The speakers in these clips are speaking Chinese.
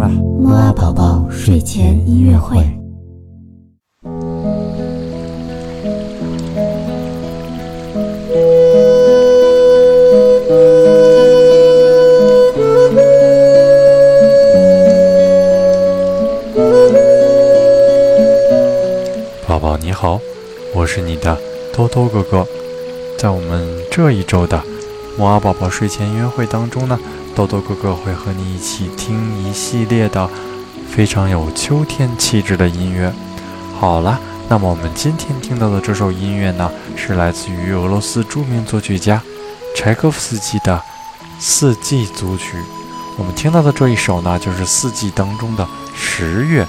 了。木啊宝宝睡前音乐会。宝宝你好，我是你的偷偷哥哥。在我们这一周的木啊宝宝睡前音乐会当中呢，豆豆哥哥会和你一起听一系列的非常有秋天气质的音乐。好了，那么我们今天听到的这首音乐呢，是来自于俄罗斯著名作曲家柴可夫斯基的《四季组曲》。我们听到的这一首呢，就是四季当中的十月，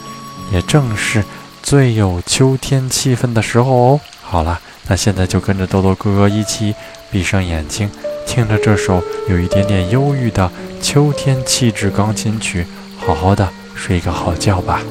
也正是最有秋天气氛的时候哦。好了，那现在就跟着豆豆哥哥一起闭上眼睛，听着这首有一点点忧郁的秋天气质钢琴曲，好好的睡个好觉吧。